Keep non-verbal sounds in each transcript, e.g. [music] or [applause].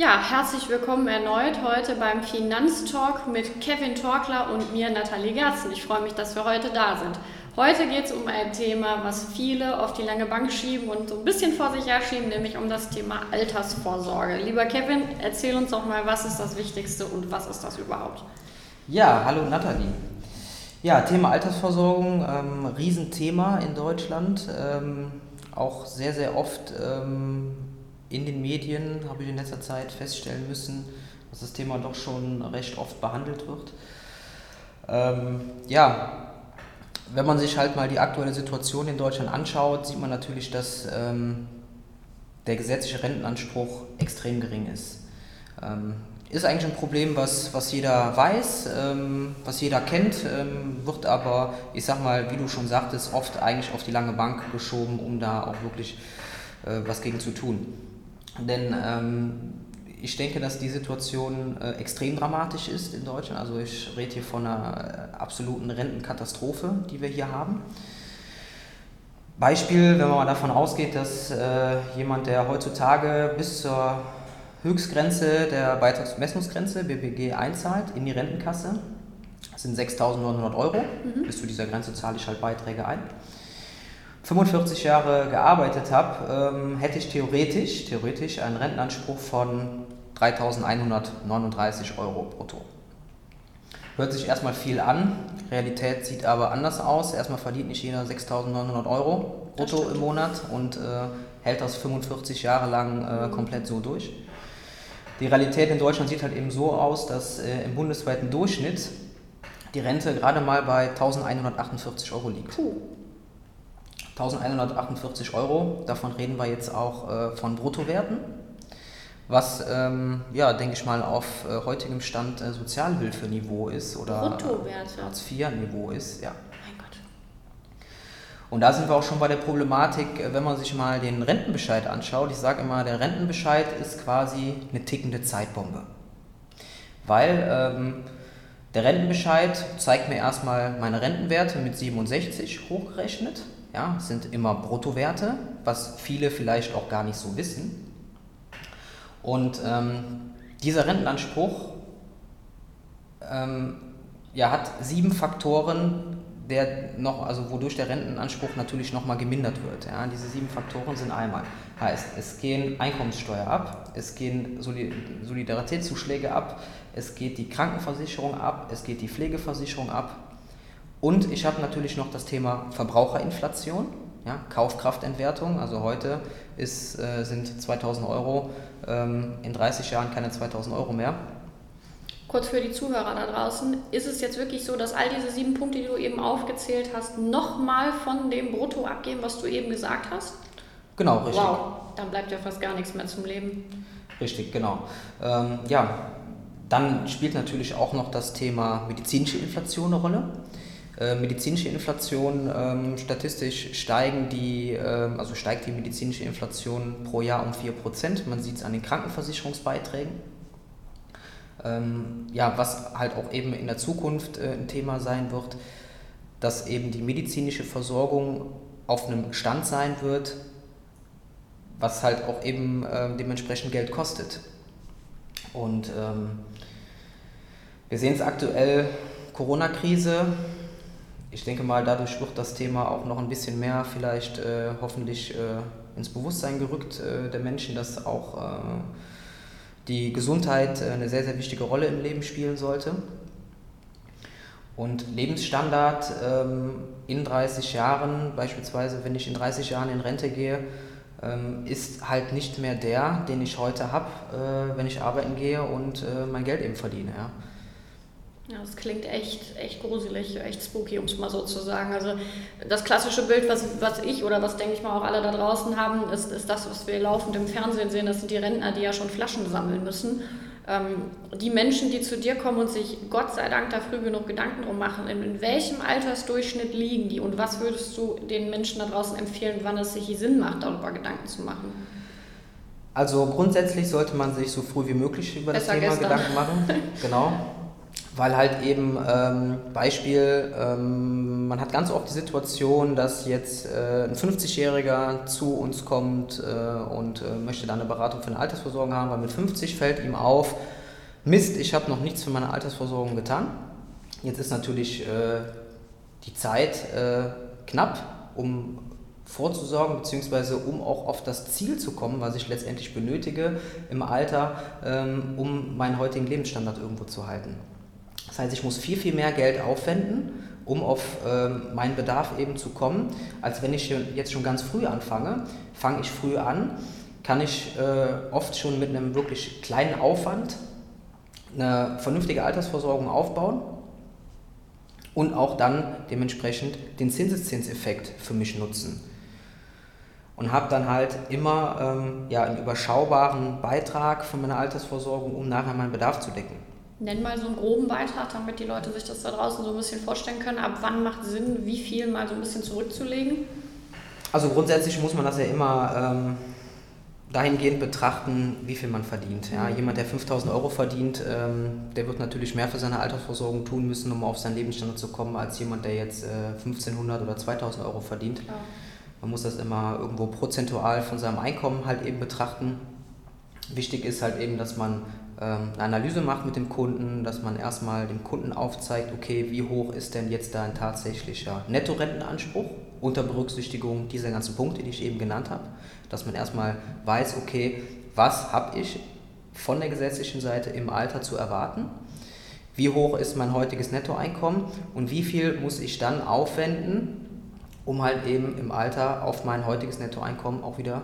Ja, herzlich willkommen erneut heute beim Finanztalk mit Kevin Torkler und mir, Nathalie Gerzen. Ich freue mich, dass wir heute da sind. Heute geht es um ein Thema, was viele auf die lange Bank schieben und so ein bisschen vor sich her schieben, nämlich um das Thema Altersvorsorge. Lieber Kevin, erzähl uns doch mal, was ist das Wichtigste und was ist das überhaupt? Ja, hallo Nathalie. Ja, Thema Altersversorgung, ähm, Riesenthema in Deutschland. Ähm, auch sehr, sehr oft ähm, in den Medien habe ich in letzter Zeit feststellen müssen, dass das Thema doch schon recht oft behandelt wird. Ähm, ja, wenn man sich halt mal die aktuelle Situation in Deutschland anschaut, sieht man natürlich, dass ähm, der gesetzliche Rentenanspruch extrem gering ist. Ähm, ist eigentlich ein Problem, was, was jeder weiß, ähm, was jeder kennt, ähm, wird aber, ich sag mal, wie du schon sagtest, oft eigentlich auf die lange Bank geschoben, um da auch wirklich äh, was gegen zu tun. Denn ähm, ich denke, dass die Situation äh, extrem dramatisch ist in Deutschland. Also ich rede hier von einer äh, absoluten Rentenkatastrophe, die wir hier haben. Beispiel, wenn man mal davon ausgeht, dass äh, jemand, der heutzutage bis zur Höchstgrenze der Beitragsbemessungsgrenze BBG einzahlt in die Rentenkasse. Das sind 6.900 Euro. Mhm. Bis zu dieser Grenze zahle ich halt Beiträge ein. 45 Jahre gearbeitet habe, ähm, hätte ich theoretisch, theoretisch einen Rentenanspruch von 3.139 Euro brutto. Hört sich erstmal viel an, Realität sieht aber anders aus. Erstmal verdient nicht jeder 6.900 Euro brutto im Monat und äh, hält das 45 Jahre lang äh, komplett so durch. Die Realität in Deutschland sieht halt eben so aus, dass äh, im bundesweiten Durchschnitt die Rente gerade mal bei 1148 Euro liegt. Puh. 1148 Euro, davon reden wir jetzt auch äh, von Bruttowerten, was, ähm, ja, denke ich mal, auf äh, heutigem Stand äh, Sozialhilfeniveau ist oder Hartz-IV-Niveau ist. Ja. Und da sind wir auch schon bei der Problematik, äh, wenn man sich mal den Rentenbescheid anschaut. Ich sage immer, der Rentenbescheid ist quasi eine tickende Zeitbombe. Weil ähm, der Rentenbescheid zeigt mir erstmal meine Rentenwerte mit 67 hochgerechnet. Ja, sind immer Bruttowerte, was viele vielleicht auch gar nicht so wissen. Und ähm, dieser Rentenanspruch ähm, ja, hat sieben Faktoren, der noch, also wodurch der Rentenanspruch natürlich nochmal gemindert wird. Ja. Diese sieben Faktoren sind einmal, heißt, es gehen Einkommenssteuer ab, es gehen Solidaritätszuschläge ab, es geht die Krankenversicherung ab, es geht die Pflegeversicherung ab und ich habe natürlich noch das Thema Verbraucherinflation, ja, Kaufkraftentwertung. Also heute ist, äh, sind 2000 Euro, ähm, in 30 Jahren keine 2000 Euro mehr. Kurz für die Zuhörer da draußen, ist es jetzt wirklich so, dass all diese sieben Punkte, die du eben aufgezählt hast, nochmal von dem Brutto abgeben, was du eben gesagt hast? Genau, richtig. Wow, dann bleibt ja fast gar nichts mehr zum Leben. Richtig, genau. Ähm, ja, dann spielt natürlich auch noch das Thema medizinische Inflation eine Rolle. Äh, medizinische Inflation, ähm, statistisch steigen die, äh, also steigt die medizinische Inflation pro Jahr um 4%. Man sieht es an den Krankenversicherungsbeiträgen. Ähm, ja, was halt auch eben in der Zukunft äh, ein Thema sein wird, dass eben die medizinische Versorgung auf einem Stand sein wird, was halt auch eben äh, dementsprechend Geld kostet. Und ähm, wir sehen es aktuell, Corona-Krise. Ich denke mal, dadurch wird das Thema auch noch ein bisschen mehr vielleicht äh, hoffentlich äh, ins Bewusstsein gerückt äh, der Menschen, dass auch äh, die Gesundheit äh, eine sehr, sehr wichtige Rolle im Leben spielen sollte. Und Lebensstandard ähm, in 30 Jahren, beispielsweise wenn ich in 30 Jahren in Rente gehe, ähm, ist halt nicht mehr der, den ich heute habe, äh, wenn ich arbeiten gehe und mein Geld eben verdiene. Ja. Ja, das klingt echt, echt gruselig, echt spooky, um es mal so zu sagen. Also das klassische Bild, was, was ich oder was denke ich mal auch alle da draußen haben, ist, ist das, was wir laufend im Fernsehen sehen. Das sind die Rentner, die ja schon Flaschen sammeln müssen. Ähm, die Menschen, die zu dir kommen und sich Gott sei Dank da früh genug Gedanken drum machen, in, in welchem Altersdurchschnitt liegen die und was würdest du den Menschen da draußen empfehlen, wann es sich Sinn macht, darüber Gedanken zu machen? Also grundsätzlich sollte man sich so früh wie möglich über Besser das Thema gestern. Gedanken machen. [laughs] Genau weil halt eben ähm, Beispiel, ähm, man hat ganz oft die Situation, dass jetzt äh, ein 50-Jähriger zu uns kommt äh, und äh, möchte dann eine Beratung für eine Altersversorgung haben, weil mit 50 fällt ihm auf, Mist, ich habe noch nichts für meine Altersversorgung getan. Jetzt ist natürlich äh, die Zeit äh, knapp, um vorzusorgen, beziehungsweise um auch auf das Ziel zu kommen, was ich letztendlich benötige im Alter, ähm, um meinen heutigen Lebensstandard irgendwo zu halten. Das heißt, ich muss viel, viel mehr Geld aufwenden, um auf ähm, meinen Bedarf eben zu kommen, als wenn ich jetzt schon ganz früh anfange. Fange ich früh an, kann ich äh, oft schon mit einem wirklich kleinen Aufwand eine vernünftige Altersversorgung aufbauen und auch dann dementsprechend den Zinseszinseffekt für mich nutzen. Und habe dann halt immer ähm, ja, einen überschaubaren Beitrag von meiner Altersversorgung, um nachher meinen Bedarf zu decken. Nenn mal so einen groben Beitrag, damit die Leute sich das da draußen so ein bisschen vorstellen können. Ab wann macht Sinn, wie viel mal so ein bisschen zurückzulegen? Also grundsätzlich muss man das ja immer ähm, dahingehend betrachten, wie viel man verdient. Ja, mhm. jemand, der 5000 Euro verdient, ähm, der wird natürlich mehr für seine Altersversorgung tun müssen, um auf seinen Lebensstandard zu kommen, als jemand, der jetzt äh, 1500 oder 2000 Euro verdient. Klar. Man muss das immer irgendwo prozentual von seinem Einkommen halt eben betrachten. Wichtig ist halt eben, dass man eine Analyse macht mit dem Kunden, dass man erstmal dem Kunden aufzeigt, okay, wie hoch ist denn jetzt dein tatsächlicher Nettorentenanspruch unter Berücksichtigung dieser ganzen Punkte, die ich eben genannt habe, dass man erstmal weiß, okay, was habe ich von der gesetzlichen Seite im Alter zu erwarten, wie hoch ist mein heutiges Nettoeinkommen? Und wie viel muss ich dann aufwenden, um halt eben im Alter auf mein heutiges Nettoeinkommen auch wieder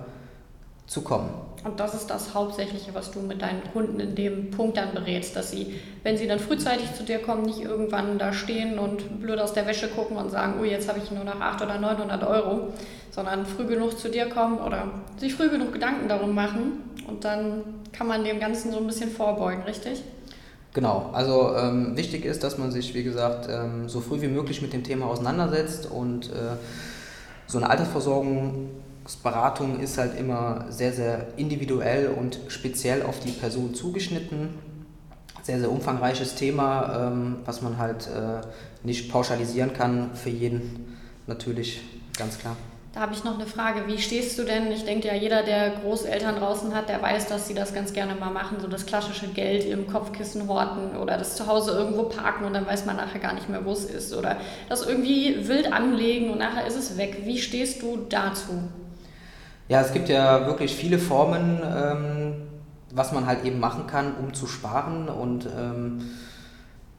zu kommen. Und das ist das Hauptsächliche, was du mit deinen Kunden in dem Punkt dann berätst, dass sie, wenn sie dann frühzeitig zu dir kommen, nicht irgendwann da stehen und blöd aus der Wäsche gucken und sagen, oh, jetzt habe ich nur noch 800 oder 900 Euro, sondern früh genug zu dir kommen oder sich früh genug Gedanken darum machen und dann kann man dem Ganzen so ein bisschen vorbeugen, richtig? Genau, also ähm, wichtig ist, dass man sich, wie gesagt, ähm, so früh wie möglich mit dem Thema auseinandersetzt und äh, so eine Altersversorgung Beratung ist halt immer sehr, sehr individuell und speziell auf die Person zugeschnitten. Sehr, sehr umfangreiches Thema, ähm, was man halt äh, nicht pauschalisieren kann für jeden, natürlich, ganz klar. Da habe ich noch eine Frage. Wie stehst du denn? Ich denke ja, jeder, der Großeltern draußen hat, der weiß, dass sie das ganz gerne mal machen. So das klassische Geld im Kopfkissen horten oder das zu Hause irgendwo parken und dann weiß man nachher gar nicht mehr, wo es ist. Oder das irgendwie wild anlegen und nachher ist es weg. Wie stehst du dazu? Ja, es gibt ja wirklich viele Formen, ähm, was man halt eben machen kann, um zu sparen. Und ähm,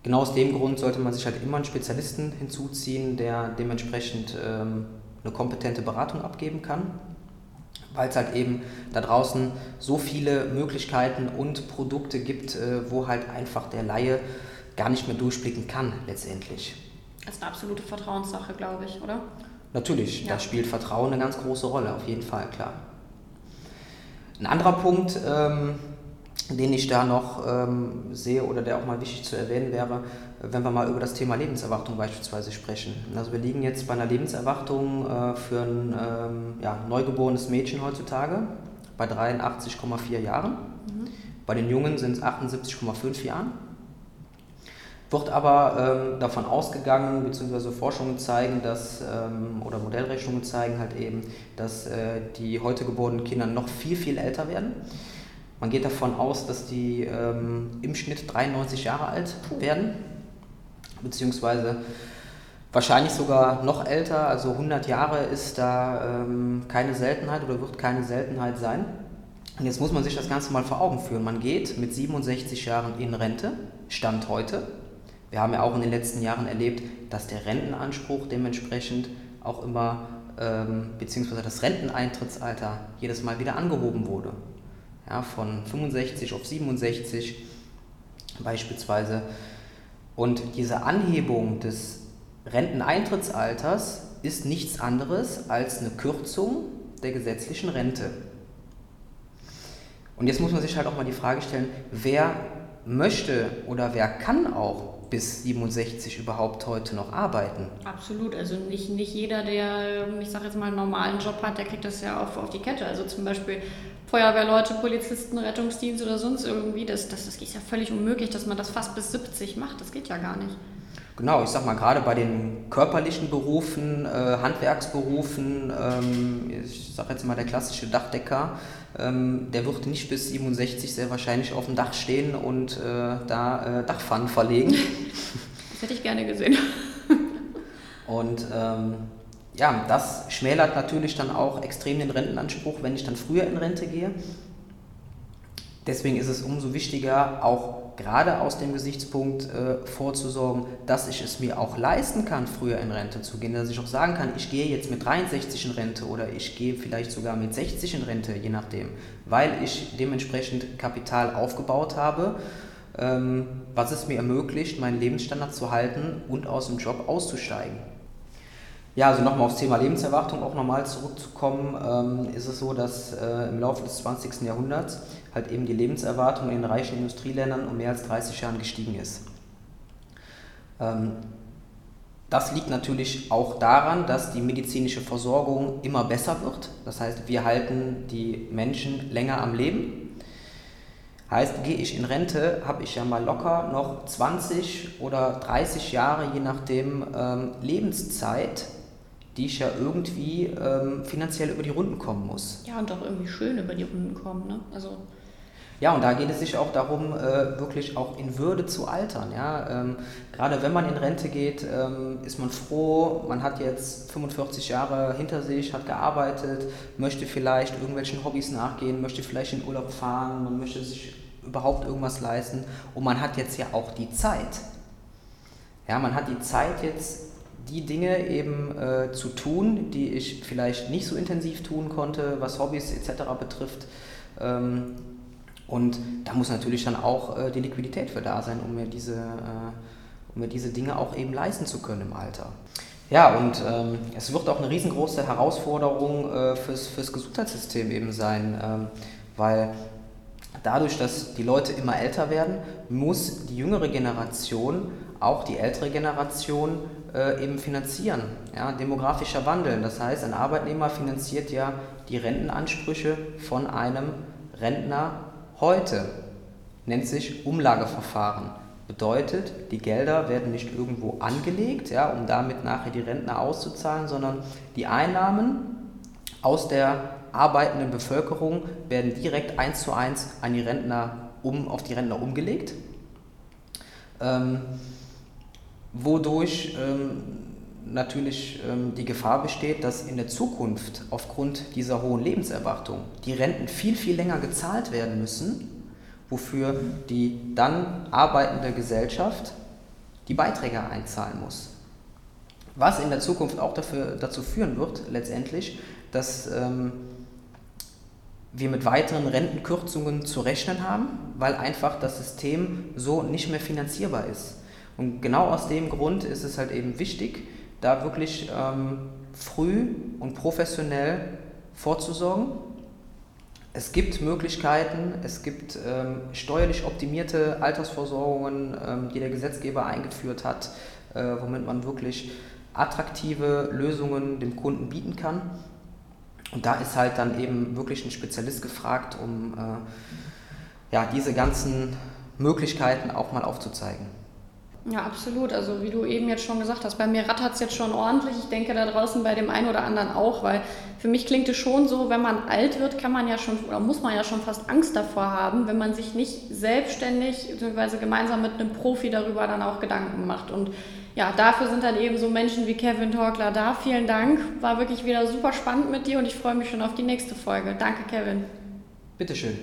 genau aus dem Grund sollte man sich halt immer einen Spezialisten hinzuziehen, der dementsprechend ähm, eine kompetente Beratung abgeben kann. Weil es halt eben da draußen so viele Möglichkeiten und Produkte gibt, äh, wo halt einfach der Laie gar nicht mehr durchblicken kann letztendlich. Das ist eine absolute Vertrauenssache, glaube ich, oder? Natürlich, ja. da spielt Vertrauen eine ganz große Rolle, auf jeden Fall, klar. Ein anderer Punkt, ähm, den ich da noch ähm, sehe oder der auch mal wichtig zu erwähnen wäre, wenn wir mal über das Thema Lebenserwartung beispielsweise sprechen. Also wir liegen jetzt bei einer Lebenserwartung äh, für ein ähm, ja, neugeborenes Mädchen heutzutage bei 83,4 Jahren. Mhm. Bei den Jungen sind es 78,5 Jahren. Wird aber ähm, davon ausgegangen, beziehungsweise Forschungen zeigen, dass, ähm, oder Modellrechnungen zeigen halt eben, dass äh, die heute geborenen Kinder noch viel, viel älter werden. Man geht davon aus, dass die ähm, im Schnitt 93 Jahre alt werden, beziehungsweise wahrscheinlich sogar noch älter, also 100 Jahre ist da ähm, keine Seltenheit oder wird keine Seltenheit sein. Und jetzt muss man sich das Ganze mal vor Augen führen. Man geht mit 67 Jahren in Rente, Stand heute, wir haben ja auch in den letzten Jahren erlebt, dass der Rentenanspruch dementsprechend auch immer, ähm, beziehungsweise das Renteneintrittsalter jedes Mal wieder angehoben wurde. Ja, von 65 auf 67 beispielsweise. Und diese Anhebung des Renteneintrittsalters ist nichts anderes als eine Kürzung der gesetzlichen Rente. Und jetzt muss man sich halt auch mal die Frage stellen, wer möchte oder wer kann auch bis 67 überhaupt heute noch arbeiten. Absolut, also nicht, nicht jeder, der, ich sage jetzt mal, einen normalen Job hat, der kriegt das ja auf, auf die Kette. Also zum Beispiel Feuerwehrleute, Polizisten, Rettungsdienst oder sonst irgendwie, das, das, das ist ja völlig unmöglich, dass man das fast bis 70 macht. Das geht ja gar nicht. Genau, ich sag mal, gerade bei den körperlichen Berufen, äh, Handwerksberufen, ähm, ich sag jetzt mal der klassische Dachdecker, ähm, der wird nicht bis 67 sehr wahrscheinlich auf dem Dach stehen und äh, da äh, Dachpfannen verlegen. [laughs] Das hätte ich gerne gesehen. [laughs] und ähm, ja, das schmälert natürlich dann auch extrem den Rentenanspruch, wenn ich dann früher in Rente gehe. Deswegen ist es umso wichtiger, auch gerade aus dem Gesichtspunkt äh, vorzusorgen, dass ich es mir auch leisten kann, früher in Rente zu gehen. Dass ich auch sagen kann, ich gehe jetzt mit 63 in Rente oder ich gehe vielleicht sogar mit 60 in Rente, je nachdem, weil ich dementsprechend Kapital aufgebaut habe, ähm, was es mir ermöglicht, meinen Lebensstandard zu halten und aus dem Job auszusteigen. Ja, also nochmal aufs Thema Lebenserwartung auch nochmal zurückzukommen, ähm, ist es so, dass äh, im Laufe des 20. Jahrhunderts halt eben die Lebenserwartung in reichen Industrieländern um mehr als 30 Jahren gestiegen ist. Ähm, das liegt natürlich auch daran, dass die medizinische Versorgung immer besser wird. Das heißt, wir halten die Menschen länger am Leben. Heißt, gehe ich in Rente, habe ich ja mal locker noch 20 oder 30 Jahre, je nachdem, ähm, Lebenszeit, die ich ja irgendwie ähm, finanziell über die Runden kommen muss. Ja, und auch irgendwie schön über die Runden kommen. Ne? Also ja, und da geht es sich auch darum, äh, wirklich auch in Würde zu altern. Ja? Ähm, gerade wenn man in Rente geht, ähm, ist man froh, man hat jetzt 45 Jahre hinter sich, hat gearbeitet, möchte vielleicht irgendwelchen Hobbys nachgehen, möchte vielleicht in Urlaub fahren, man möchte sich überhaupt irgendwas leisten und man hat jetzt ja auch die Zeit. Ja, man hat die Zeit jetzt die Dinge eben äh, zu tun, die ich vielleicht nicht so intensiv tun konnte, was Hobbys etc. betrifft. Ähm, und da muss natürlich dann auch äh, die Liquidität für da sein, um mir, diese, äh, um mir diese Dinge auch eben leisten zu können im Alter. Ja, und ähm, es wird auch eine riesengroße Herausforderung äh, fürs, fürs Gesundheitssystem eben sein, ähm, weil dadurch, dass die Leute immer älter werden, muss die jüngere Generation auch die ältere Generation äh, eben finanzieren. Ja, demografischer Wandel, das heißt, ein Arbeitnehmer finanziert ja die Rentenansprüche von einem Rentner heute. Nennt sich Umlageverfahren. Bedeutet, die Gelder werden nicht irgendwo angelegt, ja, um damit nachher die Rentner auszuzahlen, sondern die Einnahmen aus der arbeitenden Bevölkerung werden direkt eins zu eins an die Rentner um, auf die Rentner umgelegt. Ähm, wodurch ähm, natürlich ähm, die Gefahr besteht, dass in der Zukunft aufgrund dieser hohen Lebenserwartung die Renten viel, viel länger gezahlt werden müssen, wofür die dann arbeitende Gesellschaft die Beiträge einzahlen muss. Was in der Zukunft auch dafür, dazu führen wird, letztendlich, dass ähm, wir mit weiteren Rentenkürzungen zu rechnen haben, weil einfach das System so nicht mehr finanzierbar ist. Und genau aus dem Grund ist es halt eben wichtig, da wirklich ähm, früh und professionell vorzusorgen. Es gibt Möglichkeiten, es gibt ähm, steuerlich optimierte Altersversorgungen, ähm, die der Gesetzgeber eingeführt hat, äh, womit man wirklich attraktive Lösungen dem Kunden bieten kann. Und da ist halt dann eben wirklich ein Spezialist gefragt, um äh, ja, diese ganzen Möglichkeiten auch mal aufzuzeigen. Ja, absolut. Also wie du eben jetzt schon gesagt hast, bei mir rattert es jetzt schon ordentlich. Ich denke da draußen bei dem einen oder anderen auch, weil für mich klingt es schon so, wenn man alt wird, kann man ja schon oder muss man ja schon fast Angst davor haben, wenn man sich nicht selbstständig bzw. gemeinsam mit einem Profi darüber dann auch Gedanken macht. Und ja, dafür sind dann eben so Menschen wie Kevin Torkler da. Vielen Dank. War wirklich wieder super spannend mit dir und ich freue mich schon auf die nächste Folge. Danke, Kevin. Bitteschön.